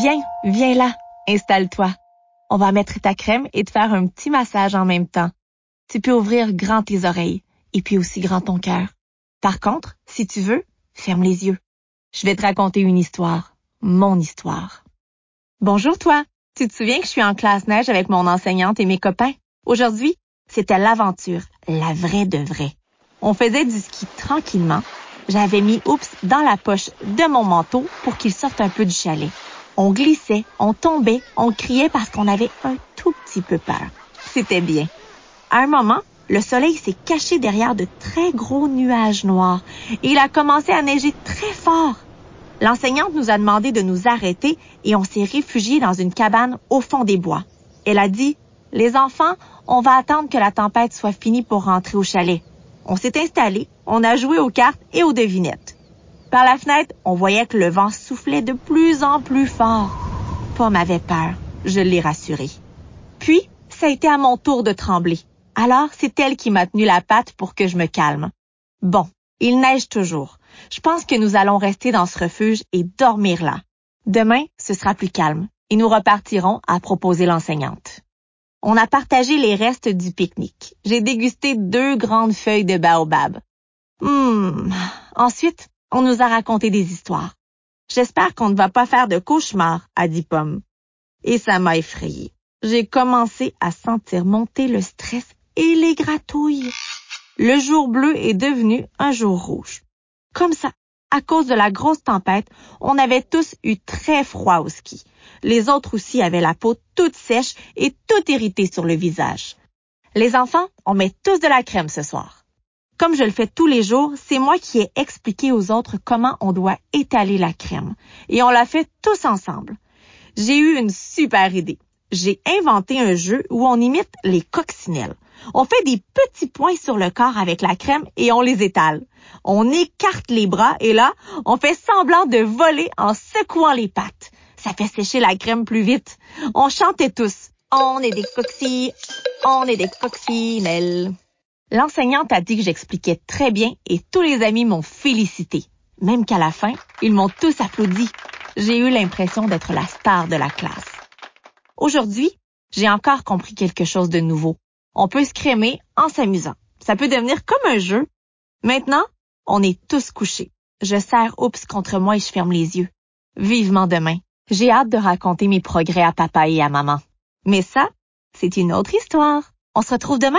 Viens, viens là, installe-toi. On va mettre ta crème et te faire un petit massage en même temps. Tu peux ouvrir grand tes oreilles et puis aussi grand ton cœur. Par contre, si tu veux, ferme les yeux. Je vais te raconter une histoire, mon histoire. Bonjour toi. Tu te souviens que je suis en classe neige avec mon enseignante et mes copains? Aujourd'hui, c'était l'aventure, la vraie de vraie. On faisait du ski tranquillement. J'avais mis Oups dans la poche de mon manteau pour qu'il sorte un peu du chalet. On glissait, on tombait, on criait parce qu'on avait un tout petit peu peur. C'était bien. À un moment, le soleil s'est caché derrière de très gros nuages noirs et il a commencé à neiger très fort. L'enseignante nous a demandé de nous arrêter et on s'est réfugié dans une cabane au fond des bois. Elle a dit, les enfants, on va attendre que la tempête soit finie pour rentrer au chalet. On s'est installé, on a joué aux cartes et aux devinettes. Par la fenêtre, on voyait que le vent soufflait de plus en plus fort. Pomme avait peur, je l'ai rassurée. Puis, ça a été à mon tour de trembler. Alors, c'est elle qui m'a tenu la patte pour que je me calme. Bon, il neige toujours. Je pense que nous allons rester dans ce refuge et dormir là. Demain, ce sera plus calme et nous repartirons à proposer l'enseignante. On a partagé les restes du pique-nique. J'ai dégusté deux grandes feuilles de baobab. Hum. Ensuite, on nous a raconté des histoires. J'espère qu'on ne va pas faire de cauchemar, a dit Pomme. Et ça m'a effrayée. J'ai commencé à sentir monter le stress et les gratouilles. Le jour bleu est devenu un jour rouge. Comme ça, à cause de la grosse tempête, on avait tous eu très froid au ski. Les autres aussi avaient la peau toute sèche et toute irritée sur le visage. Les enfants, on met tous de la crème ce soir. Comme je le fais tous les jours, c'est moi qui ai expliqué aux autres comment on doit étaler la crème. Et on l'a fait tous ensemble. J'ai eu une super idée. J'ai inventé un jeu où on imite les coccinelles. On fait des petits points sur le corps avec la crème et on les étale. On écarte les bras et là, on fait semblant de voler en secouant les pattes. Ça fait sécher la crème plus vite. On chantait tous. On est des coxilles, on est des coccinelles. L'enseignante a dit que j'expliquais très bien et tous les amis m'ont félicité. Même qu'à la fin, ils m'ont tous applaudi. J'ai eu l'impression d'être la star de la classe. Aujourd'hui, j'ai encore compris quelque chose de nouveau on peut se crémer en s'amusant. Ça peut devenir comme un jeu. Maintenant, on est tous couchés. Je serre Oups contre moi et je ferme les yeux. Vivement demain. J'ai hâte de raconter mes progrès à papa et à maman. Mais ça, c'est une autre histoire. On se retrouve demain?